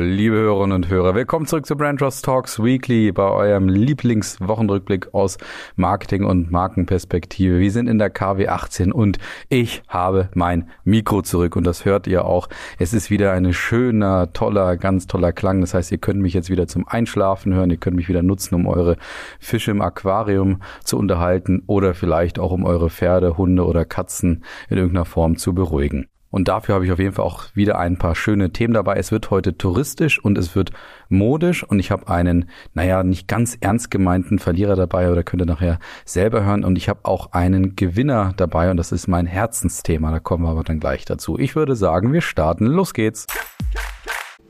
liebe Hörerinnen und Hörer, willkommen zurück zu Brand Trust Talks Weekly bei eurem Lieblingswochenrückblick aus Marketing und Markenperspektive. Wir sind in der KW 18 und ich habe mein Mikro zurück und das hört ihr auch. Es ist wieder ein schöner, toller, ganz toller Klang. Das heißt, ihr könnt mich jetzt wieder zum Einschlafen hören. Ihr könnt mich wieder nutzen, um eure Fische im Aquarium zu unterhalten oder vielleicht auch um eure Pferde, Hunde oder Katzen in irgendeiner Form zu beruhigen. Und dafür habe ich auf jeden Fall auch wieder ein paar schöne Themen dabei. Es wird heute touristisch und es wird modisch und ich habe einen, naja, nicht ganz ernst gemeinten Verlierer dabei oder könnt ihr nachher selber hören. Und ich habe auch einen Gewinner dabei und das ist mein Herzensthema. Da kommen wir aber dann gleich dazu. Ich würde sagen, wir starten. Los geht's.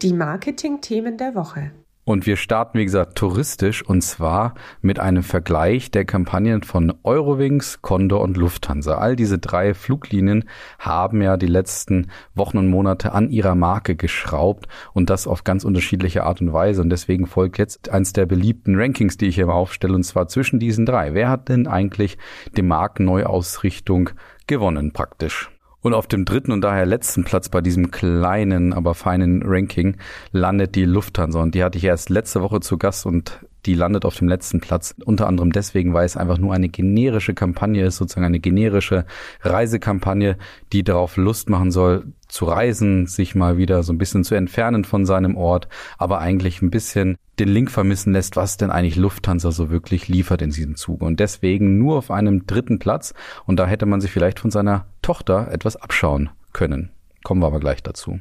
Die Marketing-Themen der Woche. Und wir starten, wie gesagt, touristisch und zwar mit einem Vergleich der Kampagnen von Eurowings, Condor und Lufthansa. All diese drei Fluglinien haben ja die letzten Wochen und Monate an ihrer Marke geschraubt und das auf ganz unterschiedliche Art und Weise. Und deswegen folgt jetzt eins der beliebten Rankings, die ich hier aufstelle, und zwar zwischen diesen drei. Wer hat denn eigentlich die Markenneuausrichtung gewonnen praktisch? Und auf dem dritten und daher letzten Platz bei diesem kleinen, aber feinen Ranking landet die Lufthansa. Und die hatte ich erst letzte Woche zu Gast und die landet auf dem letzten Platz. Unter anderem deswegen, weil es einfach nur eine generische Kampagne ist, sozusagen eine generische Reisekampagne, die darauf Lust machen soll, zu reisen, sich mal wieder so ein bisschen zu entfernen von seinem Ort, aber eigentlich ein bisschen den Link vermissen lässt, was denn eigentlich Lufthansa so wirklich liefert in diesem Zug. Und deswegen nur auf einem dritten Platz. Und da hätte man sich vielleicht von seiner Tochter etwas abschauen können. Kommen wir aber gleich dazu.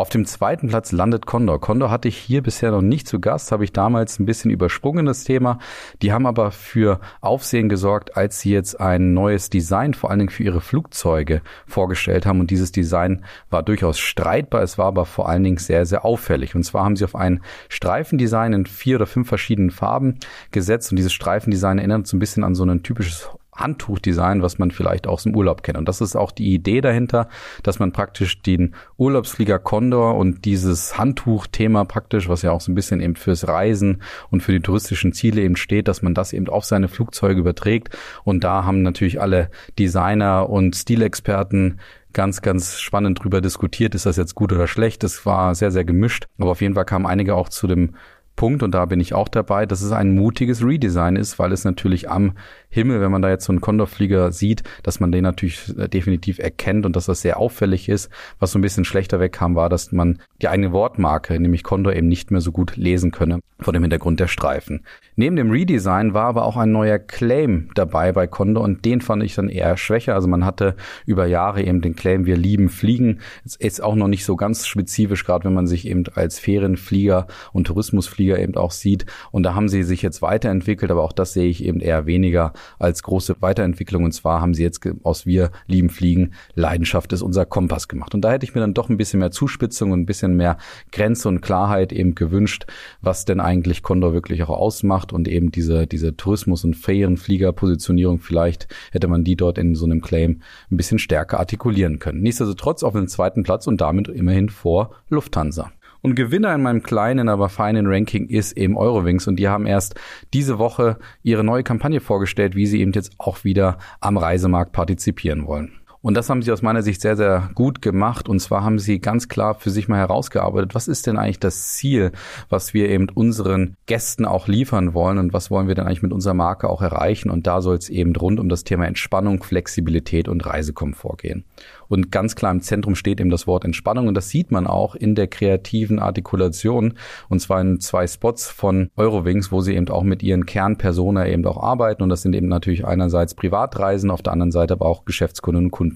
Auf dem zweiten Platz landet Condor. Condor hatte ich hier bisher noch nicht zu Gast, habe ich damals ein bisschen übersprungen das Thema. Die haben aber für Aufsehen gesorgt, als sie jetzt ein neues Design, vor allen Dingen für ihre Flugzeuge, vorgestellt haben. Und dieses Design war durchaus streitbar, es war aber vor allen Dingen sehr, sehr auffällig. Und zwar haben sie auf ein Streifendesign in vier oder fünf verschiedenen Farben gesetzt. Und dieses Streifendesign erinnert so ein bisschen an so ein typisches Handtuchdesign, was man vielleicht aus dem Urlaub kennt. Und das ist auch die Idee dahinter, dass man praktisch den Urlaubsflieger Condor und dieses Handtuchthema praktisch, was ja auch so ein bisschen eben fürs Reisen und für die touristischen Ziele eben steht, dass man das eben auf seine Flugzeuge überträgt. Und da haben natürlich alle Designer und Stilexperten ganz, ganz spannend drüber diskutiert, ist das jetzt gut oder schlecht. Es war sehr, sehr gemischt. Aber auf jeden Fall kamen einige auch zu dem Punkt, und da bin ich auch dabei, dass es ein mutiges Redesign ist, weil es natürlich am Himmel, wenn man da jetzt so einen Condorflieger sieht, dass man den natürlich äh, definitiv erkennt und dass das sehr auffällig ist. Was so ein bisschen schlechter wegkam, war, dass man die eigene Wortmarke, nämlich Condor, eben nicht mehr so gut lesen könne vor dem Hintergrund der Streifen. Neben dem Redesign war aber auch ein neuer Claim dabei bei Condor und den fand ich dann eher schwächer. Also man hatte über Jahre eben den Claim, wir lieben Fliegen. Ist auch noch nicht so ganz spezifisch, gerade wenn man sich eben als Ferienflieger und Tourismusflieger eben auch sieht. Und da haben sie sich jetzt weiterentwickelt, aber auch das sehe ich eben eher weniger als große Weiterentwicklung. Und zwar haben sie jetzt aus Wir lieben Fliegen, Leidenschaft ist unser Kompass gemacht. Und da hätte ich mir dann doch ein bisschen mehr Zuspitzung und ein bisschen mehr Grenze und Klarheit eben gewünscht, was denn eigentlich Condor wirklich auch ausmacht und eben diese, diese Tourismus- und Ferienflieger-Positionierung vielleicht hätte man die dort in so einem Claim ein bisschen stärker artikulieren können. Nichtsdestotrotz auf dem zweiten Platz und damit immerhin vor Lufthansa. Und Gewinner in meinem kleinen, aber feinen Ranking ist eben Eurowings. Und die haben erst diese Woche ihre neue Kampagne vorgestellt, wie sie eben jetzt auch wieder am Reisemarkt partizipieren wollen. Und das haben sie aus meiner Sicht sehr, sehr gut gemacht. Und zwar haben sie ganz klar für sich mal herausgearbeitet, was ist denn eigentlich das Ziel, was wir eben unseren Gästen auch liefern wollen und was wollen wir denn eigentlich mit unserer Marke auch erreichen. Und da soll es eben rund um das Thema Entspannung, Flexibilität und Reisekomfort gehen. Und ganz klar im Zentrum steht eben das Wort Entspannung. Und das sieht man auch in der kreativen Artikulation. Und zwar in zwei Spots von Eurowings, wo sie eben auch mit ihren Kernpersona eben auch arbeiten. Und das sind eben natürlich einerseits Privatreisen, auf der anderen Seite aber auch Geschäftskunden und Kunden.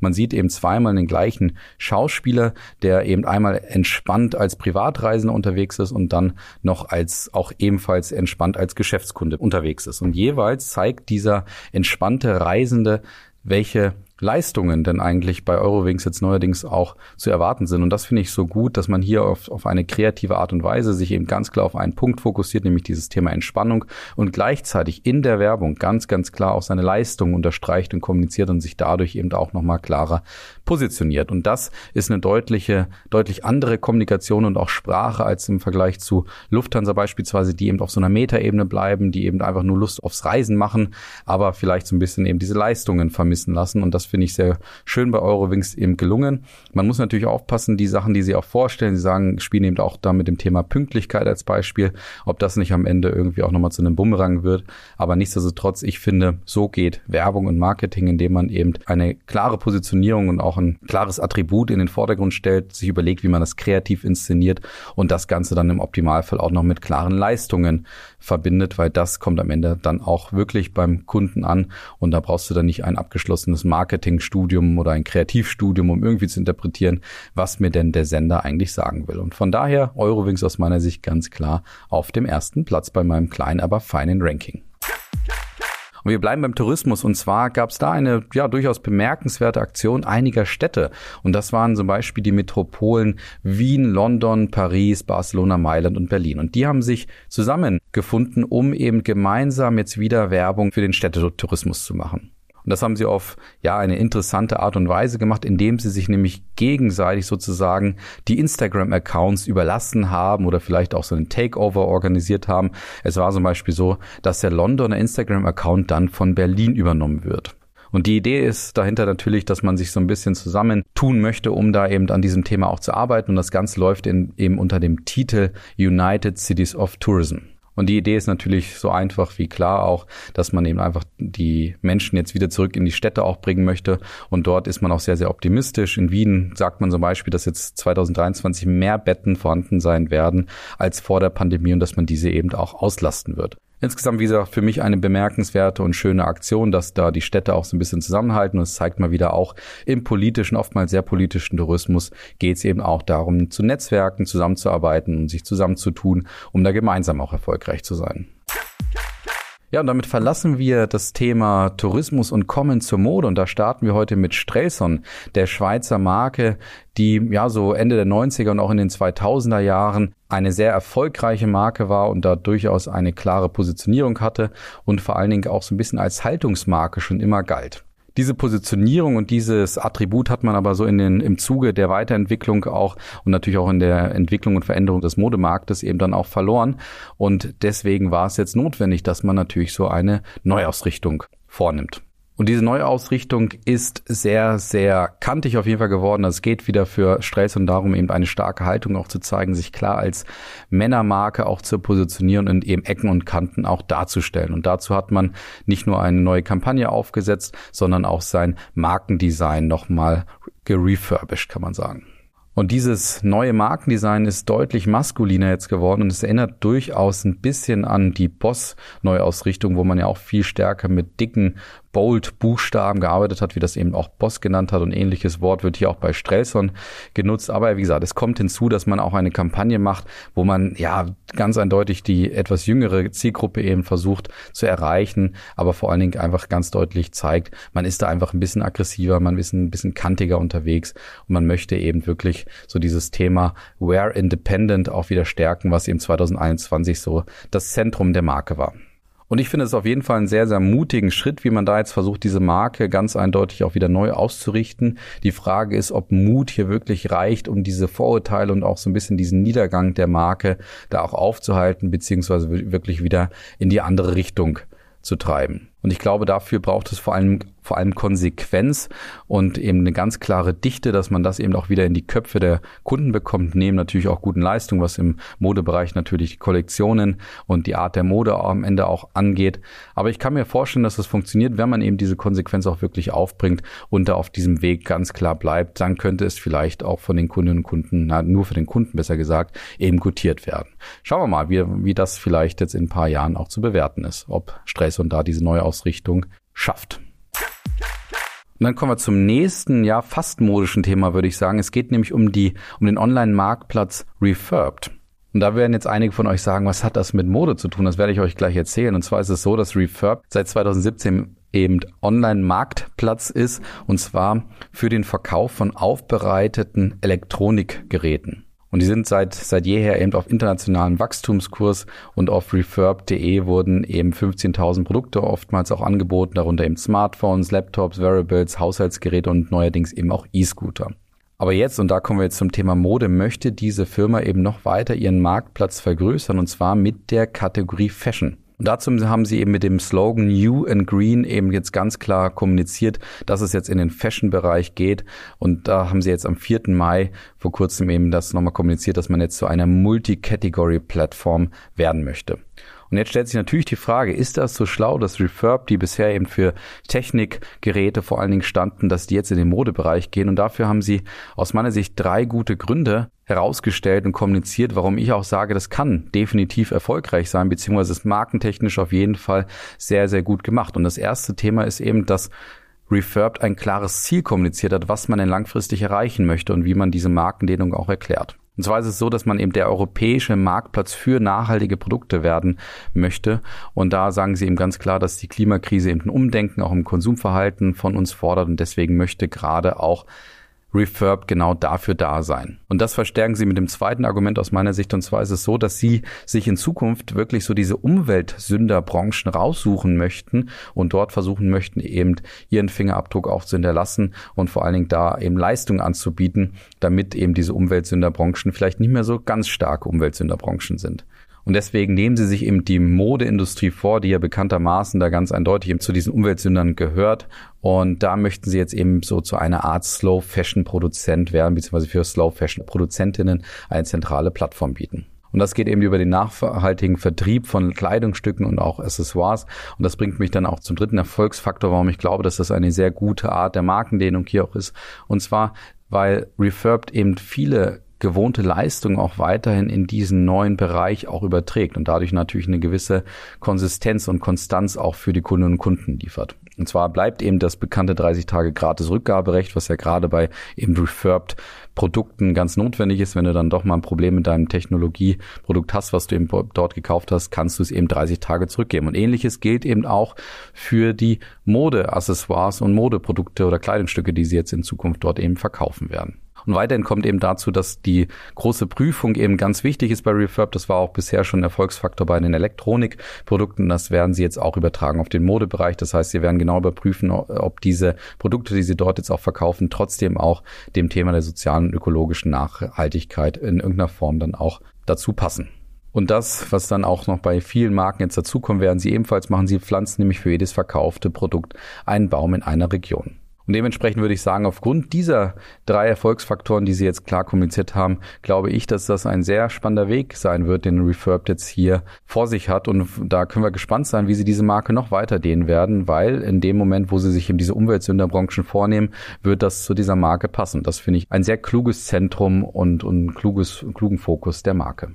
Man sieht eben zweimal den gleichen Schauspieler, der eben einmal entspannt als Privatreisender unterwegs ist und dann noch als auch ebenfalls entspannt als Geschäftskunde unterwegs ist. Und jeweils zeigt dieser entspannte Reisende, welche Leistungen denn eigentlich bei Eurowings jetzt neuerdings auch zu erwarten sind. Und das finde ich so gut, dass man hier auf, auf eine kreative Art und Weise sich eben ganz klar auf einen Punkt fokussiert, nämlich dieses Thema Entspannung und gleichzeitig in der Werbung ganz, ganz klar auch seine Leistungen unterstreicht und kommuniziert und sich dadurch eben auch nochmal klarer positioniert. Und das ist eine deutliche, deutlich andere Kommunikation und auch Sprache als im Vergleich zu Lufthansa beispielsweise, die eben auf so einer Metaebene bleiben, die eben einfach nur Lust aufs Reisen machen, aber vielleicht so ein bisschen eben diese Leistungen vermissen lassen. Und das finde ich sehr schön bei Eurowings eben gelungen. Man muss natürlich aufpassen, die Sachen, die sie auch vorstellen, sie sagen, spielen eben auch da mit dem Thema Pünktlichkeit als Beispiel, ob das nicht am Ende irgendwie auch nochmal zu einem Bumerang wird. Aber nichtsdestotrotz, ich finde, so geht Werbung und Marketing, indem man eben eine klare Positionierung und auch ein klares Attribut in den Vordergrund stellt, sich überlegt, wie man das kreativ inszeniert und das Ganze dann im Optimalfall auch noch mit klaren Leistungen verbindet, weil das kommt am Ende dann auch wirklich beim Kunden an und da brauchst du dann nicht ein abgeschlossenes Marketingstudium oder ein Kreativstudium, um irgendwie zu interpretieren, was mir denn der Sender eigentlich sagen will. Und von daher Eurowings aus meiner Sicht ganz klar auf dem ersten Platz bei meinem kleinen, aber feinen Ranking. Und wir bleiben beim Tourismus. Und zwar gab es da eine ja durchaus bemerkenswerte Aktion einiger Städte. Und das waren zum Beispiel die Metropolen Wien, London, Paris, Barcelona, Mailand und Berlin. Und die haben sich zusammengefunden, um eben gemeinsam jetzt wieder Werbung für den Städtetourismus zu machen. Und das haben sie auf ja eine interessante Art und Weise gemacht, indem sie sich nämlich gegenseitig sozusagen die Instagram-Accounts überlassen haben oder vielleicht auch so einen Takeover organisiert haben. Es war zum Beispiel so, dass der Londoner Instagram-Account dann von Berlin übernommen wird. Und die Idee ist dahinter natürlich, dass man sich so ein bisschen zusammentun möchte, um da eben an diesem Thema auch zu arbeiten. Und das Ganze läuft in, eben unter dem Titel United Cities of Tourism. Und die Idee ist natürlich so einfach wie klar auch, dass man eben einfach die Menschen jetzt wieder zurück in die Städte auch bringen möchte. Und dort ist man auch sehr, sehr optimistisch. In Wien sagt man zum Beispiel, dass jetzt 2023 mehr Betten vorhanden sein werden als vor der Pandemie und dass man diese eben auch auslasten wird. Insgesamt, wie gesagt, für mich eine bemerkenswerte und schöne Aktion, dass da die Städte auch so ein bisschen zusammenhalten. Und es zeigt mal wieder auch im politischen, oftmals sehr politischen Tourismus geht es eben auch darum, zu Netzwerken, zusammenzuarbeiten und sich zusammenzutun, um da gemeinsam auch erfolgreich zu sein. Ja, und damit verlassen wir das Thema Tourismus und kommen zur Mode. Und da starten wir heute mit Strelson, der Schweizer Marke, die ja so Ende der 90er und auch in den 2000er Jahren eine sehr erfolgreiche Marke war und da durchaus eine klare Positionierung hatte und vor allen Dingen auch so ein bisschen als Haltungsmarke schon immer galt. Diese Positionierung und dieses Attribut hat man aber so in den, im Zuge der Weiterentwicklung auch und natürlich auch in der Entwicklung und Veränderung des Modemarktes eben dann auch verloren. Und deswegen war es jetzt notwendig, dass man natürlich so eine Neuausrichtung vornimmt. Und diese Neuausrichtung ist sehr, sehr kantig auf jeden Fall geworden. Es geht wieder für Stress und darum, eben eine starke Haltung auch zu zeigen, sich klar als Männermarke auch zu positionieren und eben Ecken und Kanten auch darzustellen. Und dazu hat man nicht nur eine neue Kampagne aufgesetzt, sondern auch sein Markendesign nochmal gerefurbished, kann man sagen. Und dieses neue Markendesign ist deutlich maskuliner jetzt geworden und es erinnert durchaus ein bisschen an die Boss-Neuausrichtung, wo man ja auch viel stärker mit dicken Bold-Buchstaben gearbeitet hat, wie das eben auch Boss genannt hat und ähnliches Wort wird hier auch bei Strelson genutzt. Aber wie gesagt, es kommt hinzu, dass man auch eine Kampagne macht, wo man ja ganz eindeutig die etwas jüngere Zielgruppe eben versucht zu erreichen, aber vor allen Dingen einfach ganz deutlich zeigt, man ist da einfach ein bisschen aggressiver, man ist ein bisschen kantiger unterwegs und man möchte eben wirklich so dieses Thema Wear Independent auch wieder stärken, was eben 2021 so das Zentrum der Marke war. Und ich finde es auf jeden Fall einen sehr, sehr mutigen Schritt, wie man da jetzt versucht, diese Marke ganz eindeutig auch wieder neu auszurichten. Die Frage ist, ob Mut hier wirklich reicht, um diese Vorurteile und auch so ein bisschen diesen Niedergang der Marke da auch aufzuhalten, beziehungsweise wirklich wieder in die andere Richtung zu treiben. Und ich glaube, dafür braucht es vor allem vor allem Konsequenz und eben eine ganz klare Dichte, dass man das eben auch wieder in die Köpfe der Kunden bekommt, neben natürlich auch guten Leistungen, was im Modebereich natürlich die Kollektionen und die Art der Mode am Ende auch angeht. Aber ich kann mir vorstellen, dass das funktioniert, wenn man eben diese Konsequenz auch wirklich aufbringt und da auf diesem Weg ganz klar bleibt, dann könnte es vielleicht auch von den Kundinnen und Kunden, na, nur für den Kunden besser gesagt, eben gutiert werden. Schauen wir mal, wie, wie das vielleicht jetzt in ein paar Jahren auch zu bewerten ist, ob Stress und da diese Neuausrichtung schafft. Und dann kommen wir zum nächsten, ja, fast modischen Thema, würde ich sagen. Es geht nämlich um die, um den Online-Marktplatz Refurbed. Und da werden jetzt einige von euch sagen, was hat das mit Mode zu tun? Das werde ich euch gleich erzählen. Und zwar ist es so, dass Refurb seit 2017 eben Online-Marktplatz ist, und zwar für den Verkauf von aufbereiteten Elektronikgeräten. Und die sind seit, seit jeher eben auf internationalen Wachstumskurs und auf refurb.de wurden eben 15.000 Produkte oftmals auch angeboten, darunter eben Smartphones, Laptops, Wearables, Haushaltsgeräte und neuerdings eben auch E-Scooter. Aber jetzt, und da kommen wir jetzt zum Thema Mode, möchte diese Firma eben noch weiter ihren Marktplatz vergrößern und zwar mit der Kategorie Fashion. Und dazu haben sie eben mit dem Slogan New and Green eben jetzt ganz klar kommuniziert, dass es jetzt in den Fashion-Bereich geht. Und da haben sie jetzt am 4. Mai vor kurzem eben das nochmal kommuniziert, dass man jetzt zu einer Multi-Category-Plattform werden möchte. Und jetzt stellt sich natürlich die Frage, ist das so schlau, dass Refurb, die bisher eben für Technikgeräte vor allen Dingen standen, dass die jetzt in den Modebereich gehen? Und dafür haben sie aus meiner Sicht drei gute Gründe herausgestellt und kommuniziert, warum ich auch sage, das kann definitiv erfolgreich sein, beziehungsweise ist markentechnisch auf jeden Fall sehr, sehr gut gemacht. Und das erste Thema ist eben, dass Refurbed ein klares Ziel kommuniziert hat, was man denn langfristig erreichen möchte und wie man diese Markendehnung auch erklärt. Und zwar ist es so, dass man eben der europäische Marktplatz für nachhaltige Produkte werden möchte. Und da sagen sie eben ganz klar, dass die Klimakrise eben ein Umdenken auch im Konsumverhalten von uns fordert. Und deswegen möchte gerade auch Refurb genau dafür da sein. Und das verstärken sie mit dem zweiten Argument aus meiner Sicht. Und zwar ist es so, dass sie sich in Zukunft wirklich so diese Umweltsünderbranchen raussuchen möchten und dort versuchen möchten, eben ihren Fingerabdruck auch zu hinterlassen und vor allen Dingen da eben Leistungen anzubieten, damit eben diese Umweltsünderbranchen vielleicht nicht mehr so ganz starke Umweltsünderbranchen sind. Und deswegen nehmen sie sich eben die Modeindustrie vor, die ja bekanntermaßen da ganz eindeutig eben zu diesen Umweltsündern gehört. Und da möchten sie jetzt eben so zu einer Art Slow Fashion Produzent werden, beziehungsweise für Slow Fashion Produzentinnen eine zentrale Plattform bieten. Und das geht eben über den nachhaltigen Vertrieb von Kleidungsstücken und auch Accessoires. Und das bringt mich dann auch zum dritten Erfolgsfaktor, warum ich glaube, dass das eine sehr gute Art der Markendehnung hier auch ist. Und zwar, weil Refurbed eben viele gewohnte Leistung auch weiterhin in diesen neuen Bereich auch überträgt und dadurch natürlich eine gewisse Konsistenz und Konstanz auch für die Kundinnen und Kunden liefert. Und zwar bleibt eben das bekannte 30 Tage gratis Rückgaberecht, was ja gerade bei eben refurbed Produkten ganz notwendig ist. Wenn du dann doch mal ein Problem mit deinem Technologieprodukt hast, was du eben dort gekauft hast, kannst du es eben 30 Tage zurückgeben. Und ähnliches gilt eben auch für die Modeaccessoires und Modeprodukte oder Kleidungsstücke, die sie jetzt in Zukunft dort eben verkaufen werden. Und weiterhin kommt eben dazu, dass die große Prüfung eben ganz wichtig ist bei Refurb. Das war auch bisher schon ein Erfolgsfaktor bei den Elektronikprodukten. Das werden sie jetzt auch übertragen auf den Modebereich. Das heißt, sie werden genau überprüfen, ob diese Produkte, die sie dort jetzt auch verkaufen, trotzdem auch dem Thema der sozialen und ökologischen Nachhaltigkeit in irgendeiner Form dann auch dazu passen. Und das, was dann auch noch bei vielen Marken jetzt dazukommen, werden sie ebenfalls machen. Sie pflanzen nämlich für jedes verkaufte Produkt einen Baum in einer Region. Und dementsprechend würde ich sagen, aufgrund dieser drei Erfolgsfaktoren, die Sie jetzt klar kommuniziert haben, glaube ich, dass das ein sehr spannender Weg sein wird, den Refurbed jetzt hier vor sich hat. Und da können wir gespannt sein, wie Sie diese Marke noch weiter dehnen werden, weil in dem Moment, wo Sie sich eben diese Umweltsünderbranchen vornehmen, wird das zu dieser Marke passen. Das finde ich ein sehr kluges Zentrum und, und kluges, klugen Fokus der Marke.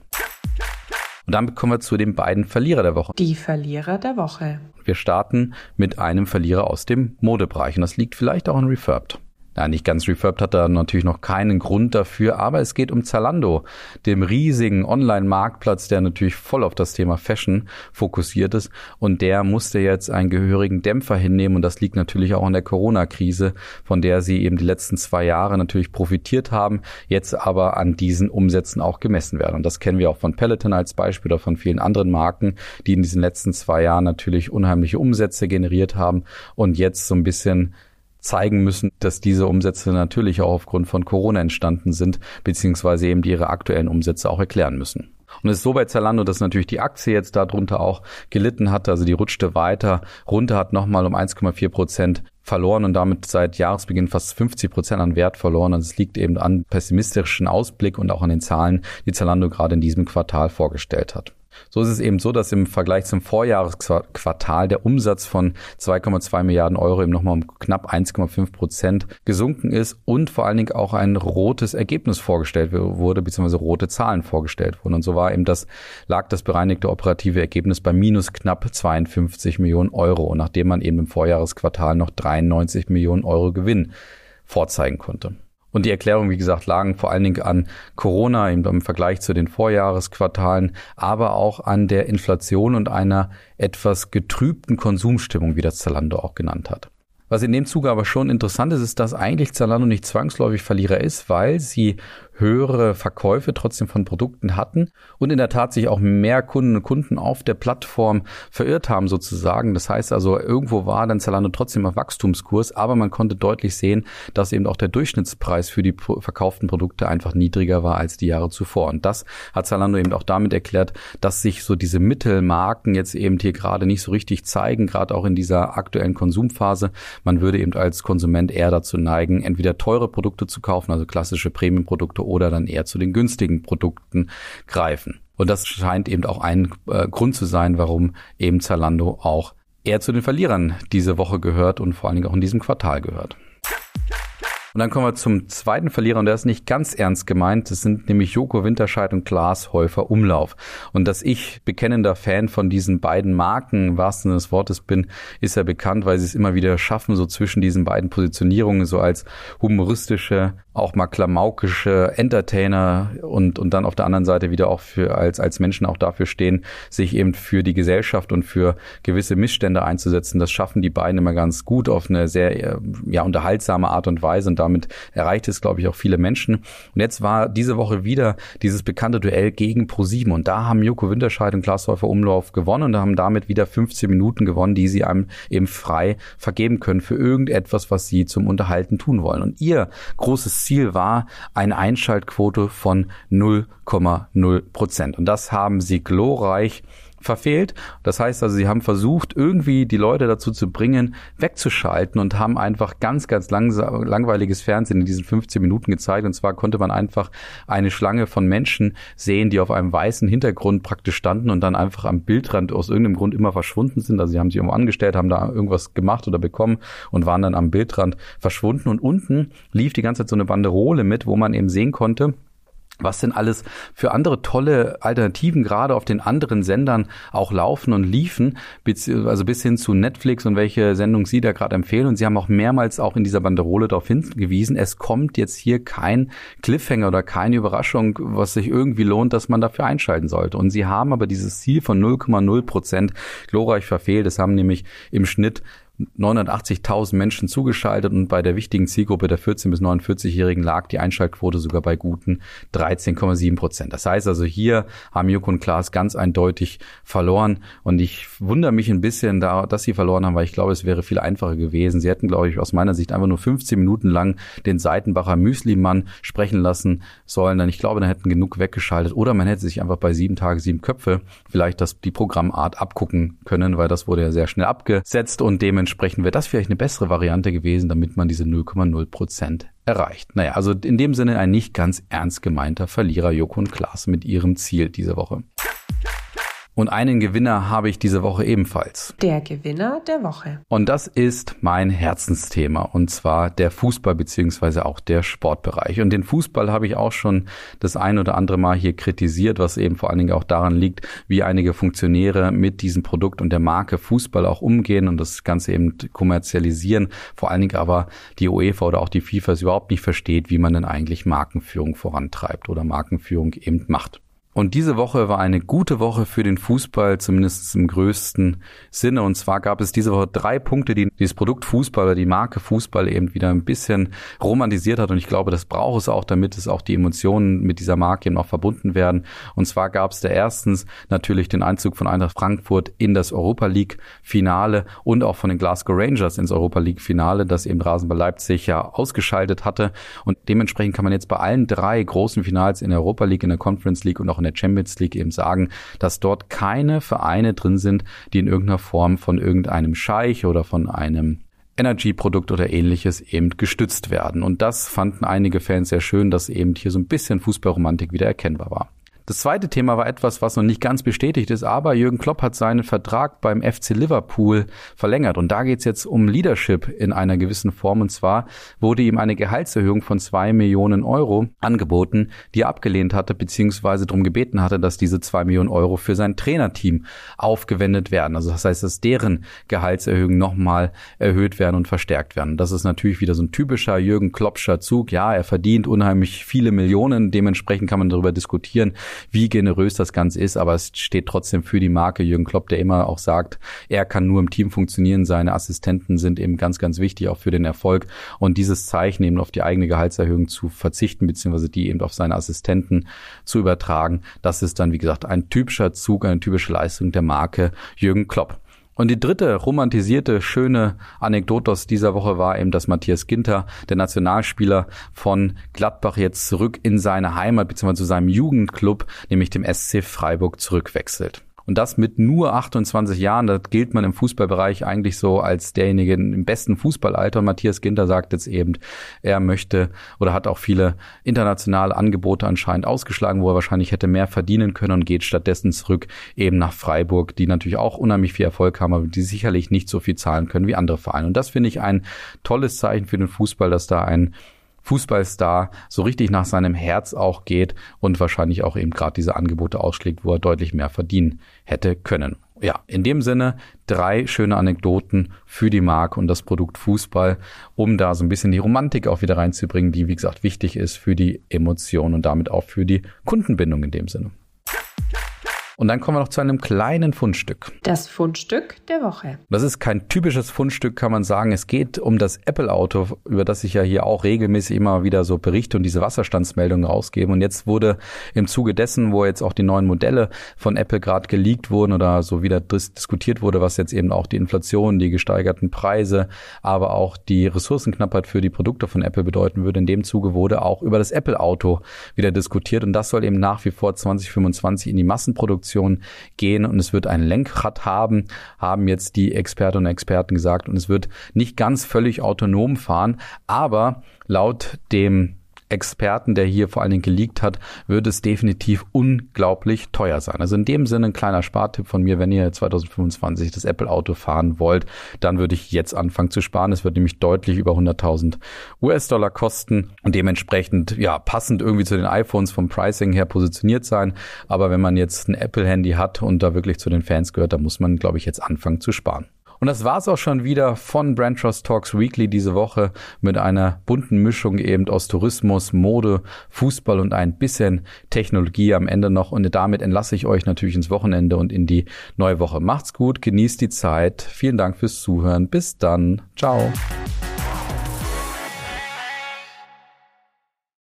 Und dann kommen wir zu den beiden Verlierer der Woche. Die Verlierer der Woche. Wir starten mit einem Verlierer aus dem Modebereich und das liegt vielleicht auch an Refurbed. Ja, nicht ganz refurbed hat er natürlich noch keinen Grund dafür, aber es geht um Zalando, dem riesigen Online-Marktplatz, der natürlich voll auf das Thema Fashion fokussiert ist und der musste jetzt einen gehörigen Dämpfer hinnehmen und das liegt natürlich auch an der Corona-Krise, von der sie eben die letzten zwei Jahre natürlich profitiert haben, jetzt aber an diesen Umsätzen auch gemessen werden. Und das kennen wir auch von Peloton als Beispiel oder von vielen anderen Marken, die in diesen letzten zwei Jahren natürlich unheimliche Umsätze generiert haben und jetzt so ein bisschen zeigen müssen, dass diese Umsätze natürlich auch aufgrund von Corona entstanden sind, beziehungsweise eben ihre aktuellen Umsätze auch erklären müssen. Und es ist so bei Zalando, dass natürlich die Aktie jetzt darunter auch gelitten hat. Also die rutschte weiter runter, hat nochmal um 1,4 Prozent verloren und damit seit Jahresbeginn fast 50 Prozent an Wert verloren. Und es liegt eben an pessimistischen Ausblick und auch an den Zahlen, die Zalando gerade in diesem Quartal vorgestellt hat. So ist es eben so, dass im Vergleich zum Vorjahresquartal der Umsatz von 2,2 Milliarden Euro eben nochmal um knapp 1,5 Prozent gesunken ist und vor allen Dingen auch ein rotes Ergebnis vorgestellt wurde, beziehungsweise rote Zahlen vorgestellt wurden. Und so war eben das, lag das bereinigte operative Ergebnis bei minus knapp 52 Millionen Euro, nachdem man eben im Vorjahresquartal noch 93 Millionen Euro Gewinn vorzeigen konnte. Und die Erklärung, wie gesagt, lagen vor allen Dingen an Corona eben im Vergleich zu den Vorjahresquartalen, aber auch an der Inflation und einer etwas getrübten Konsumstimmung, wie das Zalando auch genannt hat. Was in dem Zuge aber schon interessant ist, ist, dass eigentlich Zalando nicht zwangsläufig Verlierer ist, weil sie höhere Verkäufe trotzdem von Produkten hatten und in der Tat sich auch mehr Kunden und Kunden auf der Plattform verirrt haben sozusagen. Das heißt also, irgendwo war dann Zalando trotzdem auf Wachstumskurs, aber man konnte deutlich sehen, dass eben auch der Durchschnittspreis für die verkauften Produkte einfach niedriger war als die Jahre zuvor. Und das hat Zalando eben auch damit erklärt, dass sich so diese Mittelmarken jetzt eben hier gerade nicht so richtig zeigen, gerade auch in dieser aktuellen Konsumphase. Man würde eben als Konsument eher dazu neigen, entweder teure Produkte zu kaufen, also klassische Premium-Produkte oder dann eher zu den günstigen Produkten greifen. Und das scheint eben auch ein äh, Grund zu sein, warum eben Zalando auch eher zu den Verlierern diese Woche gehört und vor allen Dingen auch in diesem Quartal gehört. Und dann kommen wir zum zweiten Verlierer und der ist nicht ganz ernst gemeint. Das sind nämlich Joko Winterscheid und Klaas Häufer Umlauf. Und dass ich bekennender Fan von diesen beiden Marken wahrsten des Wortes bin, ist ja bekannt, weil sie es immer wieder schaffen, so zwischen diesen beiden Positionierungen so als humoristische auch mal klamaukische Entertainer und, und dann auf der anderen Seite wieder auch für als, als Menschen auch dafür stehen, sich eben für die Gesellschaft und für gewisse Missstände einzusetzen. Das schaffen die beiden immer ganz gut auf eine sehr ja, unterhaltsame Art und Weise und damit erreicht es, glaube ich, auch viele Menschen. Und jetzt war diese Woche wieder dieses bekannte Duell gegen ProSieben und da haben Joko Winterscheid und Klaas Häufer Umlauf gewonnen und haben damit wieder 15 Minuten gewonnen, die sie einem eben frei vergeben können für irgendetwas, was sie zum Unterhalten tun wollen. Und ihr großes Ziel war eine Einschaltquote von 0,0 Prozent. Und das haben sie glorreich verfehlt. Das heißt also, sie haben versucht, irgendwie die Leute dazu zu bringen, wegzuschalten und haben einfach ganz, ganz langsam, langweiliges Fernsehen in diesen 15 Minuten gezeigt. Und zwar konnte man einfach eine Schlange von Menschen sehen, die auf einem weißen Hintergrund praktisch standen und dann einfach am Bildrand aus irgendeinem Grund immer verschwunden sind. Also sie haben sich irgendwo angestellt, haben da irgendwas gemacht oder bekommen und waren dann am Bildrand verschwunden. Und unten lief die ganze Zeit so eine Banderole mit, wo man eben sehen konnte, was denn alles für andere tolle Alternativen gerade auf den anderen Sendern auch laufen und liefen, also bis hin zu Netflix und welche Sendung Sie da gerade empfehlen. Und Sie haben auch mehrmals auch in dieser Banderole darauf hingewiesen, es kommt jetzt hier kein Cliffhanger oder keine Überraschung, was sich irgendwie lohnt, dass man dafür einschalten sollte. Und Sie haben aber dieses Ziel von 0,0 Prozent glorreich verfehlt. Es haben nämlich im Schnitt 980.000 Menschen zugeschaltet und bei der wichtigen Zielgruppe der 14- bis 49-Jährigen lag die Einschaltquote sogar bei guten 13,7 Prozent. Das heißt also, hier haben Joko und Klaas ganz eindeutig verloren und ich wundere mich ein bisschen da, dass sie verloren haben, weil ich glaube, es wäre viel einfacher gewesen. Sie hätten, glaube ich, aus meiner Sicht einfach nur 15 Minuten lang den Seitenbacher Müsli-Mann sprechen lassen sollen. Dann ich glaube, dann hätten genug weggeschaltet oder man hätte sich einfach bei sieben Tage, sieben Köpfe vielleicht das, die Programmart abgucken können, weil das wurde ja sehr schnell abgesetzt und dementsprechend dementsprechend wäre das vielleicht eine bessere Variante gewesen, damit man diese 0,0 Prozent erreicht. Naja, also in dem Sinne ein nicht ganz ernst gemeinter Verlierer Joko und Klaas mit ihrem Ziel diese Woche. Und einen Gewinner habe ich diese Woche ebenfalls. Der Gewinner der Woche. Und das ist mein Herzensthema. Und zwar der Fußball beziehungsweise auch der Sportbereich. Und den Fußball habe ich auch schon das ein oder andere Mal hier kritisiert, was eben vor allen Dingen auch daran liegt, wie einige Funktionäre mit diesem Produkt und der Marke Fußball auch umgehen und das Ganze eben kommerzialisieren. Vor allen Dingen aber die UEFA oder auch die FIFA es überhaupt nicht versteht, wie man denn eigentlich Markenführung vorantreibt oder Markenführung eben macht. Und diese Woche war eine gute Woche für den Fußball, zumindest im größten Sinne. Und zwar gab es diese Woche drei Punkte, die dieses Produkt Fußball oder die Marke Fußball eben wieder ein bisschen romantisiert hat. Und ich glaube, das braucht es auch, damit es auch die Emotionen mit dieser Marke eben auch verbunden werden. Und zwar gab es da erstens natürlich den Einzug von Eintracht Frankfurt in das Europa League Finale und auch von den Glasgow Rangers ins Europa League Finale, das eben Rasenball Leipzig ja ausgeschaltet hatte. Und dementsprechend kann man jetzt bei allen drei großen Finals in der Europa League, in der Conference League und auch in der Champions League eben sagen, dass dort keine Vereine drin sind, die in irgendeiner Form von irgendeinem Scheich oder von einem Energy-Produkt oder ähnliches eben gestützt werden. Und das fanden einige Fans sehr schön, dass eben hier so ein bisschen Fußballromantik wieder erkennbar war. Das zweite Thema war etwas, was noch nicht ganz bestätigt ist, aber Jürgen Klopp hat seinen Vertrag beim FC Liverpool verlängert. Und da geht es jetzt um Leadership in einer gewissen Form. Und zwar wurde ihm eine Gehaltserhöhung von zwei Millionen Euro angeboten, die er abgelehnt hatte, beziehungsweise darum gebeten hatte, dass diese zwei Millionen Euro für sein Trainerteam aufgewendet werden. Also das heißt, dass deren Gehaltserhöhungen nochmal erhöht werden und verstärkt werden. Das ist natürlich wieder so ein typischer Jürgen Kloppscher Zug. Ja, er verdient unheimlich viele Millionen. Dementsprechend kann man darüber diskutieren, wie generös das Ganze ist, aber es steht trotzdem für die Marke. Jürgen Klopp, der immer auch sagt, er kann nur im Team funktionieren, seine Assistenten sind eben ganz, ganz wichtig auch für den Erfolg. Und dieses Zeichen eben auf die eigene Gehaltserhöhung zu verzichten, beziehungsweise die eben auf seine Assistenten zu übertragen, das ist dann, wie gesagt, ein typischer Zug, eine typische Leistung der Marke Jürgen Klopp. Und die dritte romantisierte, schöne Anekdote aus dieser Woche war eben, dass Matthias Ginter, der Nationalspieler von Gladbach, jetzt zurück in seine Heimat bzw. zu seinem Jugendclub, nämlich dem SC Freiburg, zurückwechselt. Und das mit nur 28 Jahren, da gilt man im Fußballbereich eigentlich so als derjenige im besten Fußballalter. Und Matthias Ginter sagt jetzt eben, er möchte oder hat auch viele internationale Angebote anscheinend ausgeschlagen, wo er wahrscheinlich hätte mehr verdienen können und geht stattdessen zurück eben nach Freiburg, die natürlich auch unheimlich viel Erfolg haben, aber die sicherlich nicht so viel zahlen können wie andere Vereine. Und das finde ich ein tolles Zeichen für den Fußball, dass da ein Fußballstar so richtig nach seinem Herz auch geht und wahrscheinlich auch eben gerade diese Angebote ausschlägt, wo er deutlich mehr verdienen hätte können. Ja, in dem Sinne drei schöne Anekdoten für die Marke und das Produkt Fußball, um da so ein bisschen die Romantik auch wieder reinzubringen, die wie gesagt wichtig ist für die Emotion und damit auch für die Kundenbindung in dem Sinne. Und dann kommen wir noch zu einem kleinen Fundstück. Das Fundstück der Woche. Das ist kein typisches Fundstück, kann man sagen. Es geht um das Apple-Auto, über das ich ja hier auch regelmäßig immer wieder so berichte und diese Wasserstandsmeldungen rausgebe. Und jetzt wurde im Zuge dessen, wo jetzt auch die neuen Modelle von Apple gerade geleakt wurden oder so wieder dis diskutiert wurde, was jetzt eben auch die Inflation, die gesteigerten Preise, aber auch die Ressourcenknappheit für die Produkte von Apple bedeuten würde. In dem Zuge wurde auch über das Apple-Auto wieder diskutiert. Und das soll eben nach wie vor 2025 in die Massenproduktion Produktion gehen und es wird ein Lenkrad haben, haben jetzt die Expertinnen und Experten gesagt. Und es wird nicht ganz völlig autonom fahren, aber laut dem Experten, der hier vor allen Dingen geleakt hat, wird es definitiv unglaublich teuer sein. Also in dem Sinne ein kleiner Spartipp von mir, wenn ihr 2025 das Apple Auto fahren wollt, dann würde ich jetzt anfangen zu sparen. Es wird nämlich deutlich über 100.000 US-Dollar kosten und dementsprechend ja passend irgendwie zu den iPhones vom Pricing her positioniert sein. Aber wenn man jetzt ein Apple Handy hat und da wirklich zu den Fans gehört, dann muss man, glaube ich, jetzt anfangen zu sparen. Und das war's auch schon wieder von Brand Trust Talks Weekly diese Woche mit einer bunten Mischung eben aus Tourismus, Mode, Fußball und ein bisschen Technologie am Ende noch. Und damit entlasse ich euch natürlich ins Wochenende und in die neue Woche. Macht's gut, genießt die Zeit. Vielen Dank fürs Zuhören. Bis dann. Ciao.